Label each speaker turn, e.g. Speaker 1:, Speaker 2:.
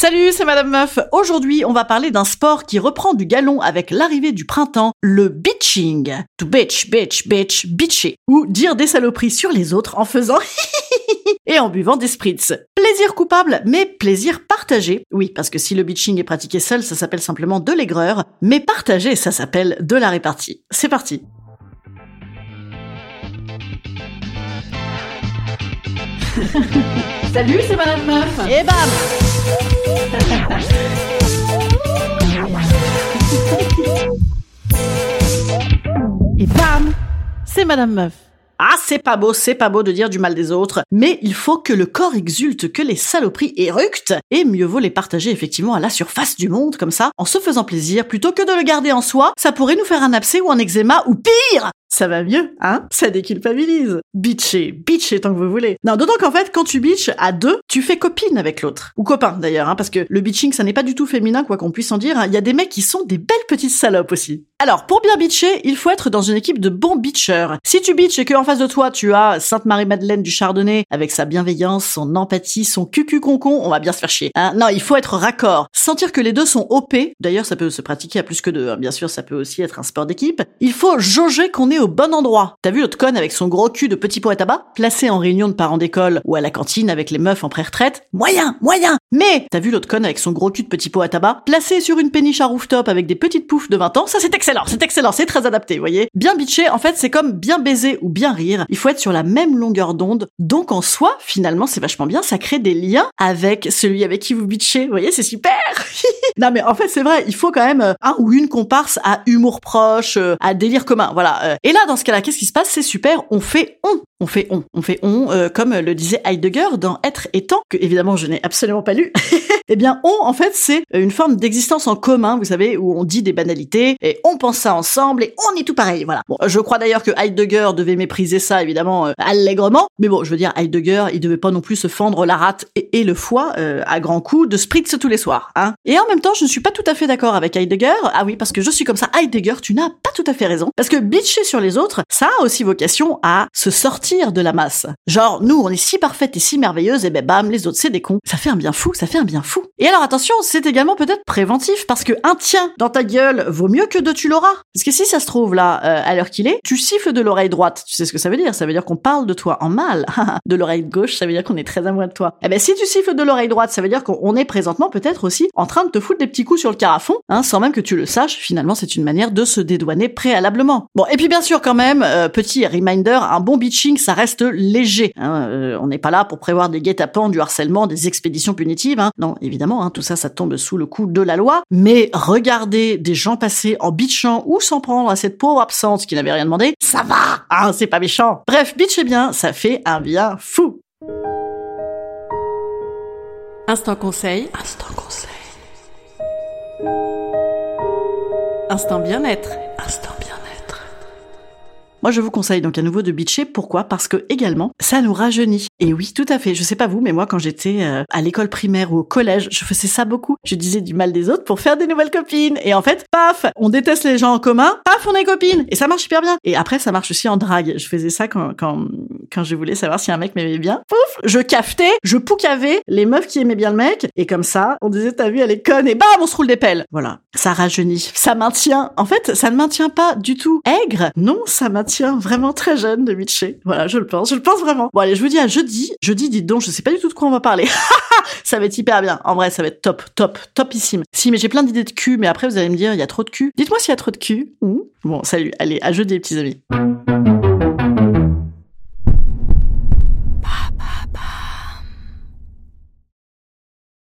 Speaker 1: Salut, c'est Madame Meuf. Aujourd'hui, on va parler d'un sport qui reprend du galon avec l'arrivée du printemps, le bitching. To bitch, bitch, bitch, bitcher. Ou dire des saloperies sur les autres en faisant et en buvant des spritz. Plaisir coupable, mais plaisir partagé. Oui, parce que si le bitching est pratiqué seul, ça s'appelle simplement de l'aigreur, mais partagé, ça s'appelle de la répartie. C'est parti. Salut, c'est Madame Meuf. Et bam Et bam C'est Madame Meuf. Ah, c'est pas beau, c'est pas beau de dire du mal des autres, mais il faut que le corps exulte, que les saloperies éructent, et mieux vaut les partager effectivement à la surface du monde, comme ça, en se faisant plaisir, plutôt que de le garder en soi, ça pourrait nous faire un abcès ou un eczéma, ou pire ça va mieux, hein? Ça déculpabilise. Bitcher, bitcher tant que vous voulez. Non, d'autant qu'en fait, quand tu bitches à deux, tu fais copine avec l'autre. Ou copain, d'ailleurs, hein, parce que le bitching, ça n'est pas du tout féminin, quoi qu'on puisse en dire. Il y a des mecs qui sont des belles petites salopes aussi. Alors, pour bien bitcher, il faut être dans une équipe de bons bitchers. Si tu bitches et qu'en face de toi, tu as Sainte-Marie-Madeleine du Chardonnay, avec sa bienveillance, son empathie, son cucu-concon, on va bien se faire chier. Hein non, il faut être raccord. Sentir que les deux sont OP, d'ailleurs, ça peut se pratiquer à plus que deux, hein. bien sûr, ça peut aussi être un sport d'équipe. Il faut jauger qu'on est au bon endroit. T'as vu l'autre conne avec son gros cul de petit pot à tabac, placé en réunion de parents d'école ou à la cantine avec les meufs en pré-retraite? Moyen, moyen Mais t'as vu l'autre conne avec son gros cul de petit pot à tabac, placé sur une péniche à rooftop avec des petites poufs de 20 ans? Ça c'est excellent, c'est excellent, c'est très adapté, vous voyez? Bien bitché, en fait, c'est comme bien baiser ou bien rire. Il faut être sur la même longueur d'onde. Donc en soi, finalement, c'est vachement bien, ça crée des liens avec celui avec qui vous bitchez. Vous voyez, c'est super Non mais en fait, c'est vrai, il faut quand même euh, un ou une comparse à humour proche, euh, à délire commun, voilà. Euh. Et là, dans ce cas-là, qu'est-ce qui se passe? C'est super, on fait on. On fait on. On fait on, euh, comme le disait Heidegger dans Être et temps, que évidemment je n'ai absolument pas lu. eh bien, on, en fait, c'est une forme d'existence en commun, vous savez, où on dit des banalités, et on pense ça ensemble, et on est tout pareil, voilà. Bon, je crois d'ailleurs que Heidegger devait mépriser ça, évidemment, euh, allègrement, mais bon, je veux dire, Heidegger, il devait pas non plus se fendre la rate et, le foie euh, à grands coups de spritz tous les soirs, hein. Et en même temps, je ne suis pas tout à fait d'accord avec Heidegger, ah oui, parce que je suis comme ça, Heidegger, tu n'as pas tout à fait raison, parce que bitcher sur les autres, ça a aussi vocation à se sortir de la masse. Genre, nous, on est si parfaite et si merveilleuse, et ben bam, les autres, c'est des cons. Ça fait un bien fou, ça fait un bien fou. Et alors, attention, c'est également peut-être préventif, parce que un tien dans ta gueule vaut mieux que deux tu l'auras. Parce que si ça se trouve, là, euh, à l'heure qu'il est, tu siffles de l'oreille droite. Tu sais ce que ça veut dire? Ça veut dire qu'on parle de toi en mal. de l'oreille gauche, ça veut dire qu'on est très amoureux de toi. Eh ben, si tu siffles de l'oreille droite, ça veut dire qu'on est présentement peut-être aussi en train de te foutre des petits coups sur le carafon, hein, sans même que tu le saches. Finalement, c'est une manière de se dédouaner préalablement. Bon, et puis bien sûr, quand même, euh, petit reminder, un bon bitching, ça reste léger. hein. Euh, on n'est pas là pour prévoir des guet-apens, du harcèlement, des expéditions punitives. hein. Non, évidemment, hein, tout ça, ça tombe sous le coup de la loi. Mais regarder des gens passer en bitchant ou s'en prendre à cette pauvre absente qui n'avait rien demandé, ça va C'est pas méchant. Bref, bitcher bien, ça fait un bien fou.
Speaker 2: Instant conseil.
Speaker 1: Instant conseil.
Speaker 2: Instant bien-être.
Speaker 1: Instant. Moi, je vous conseille donc à nouveau de bitcher. Pourquoi? Parce que également, ça nous rajeunit. Et oui, tout à fait. Je sais pas vous, mais moi, quand j'étais euh, à l'école primaire ou au collège, je faisais ça beaucoup. Je disais du mal des autres pour faire des nouvelles copines. Et en fait, paf, on déteste les gens en commun. Paf, on est copines. Et ça marche hyper bien. Et après, ça marche aussi en drague. Je faisais ça quand quand quand je voulais savoir si un mec m'aimait bien. Pouf, je cafetais, je poucavais les meufs qui aimaient bien le mec. Et comme ça, on disait t'as vu, elle est conne. Et bam, on se roule des pelles. Voilà, ça rajeunit, ça maintient. En fait, ça ne maintient pas du tout aigre? Non, ça maintient vraiment très jeune de Mitché. Voilà, je le pense, je le pense vraiment. Bon allez, je vous dis à jeudi. Jeudi, dites donc, je sais pas du tout de quoi on va parler. ça va être hyper bien. En vrai, ça va être top, top, topissime. Si, mais j'ai plein d'idées de cul, mais après vous allez me dire, il y a trop de cul. Dites-moi s'il y a trop de cul. Mmh. Bon, salut. Allez, à jeudi, petits amis.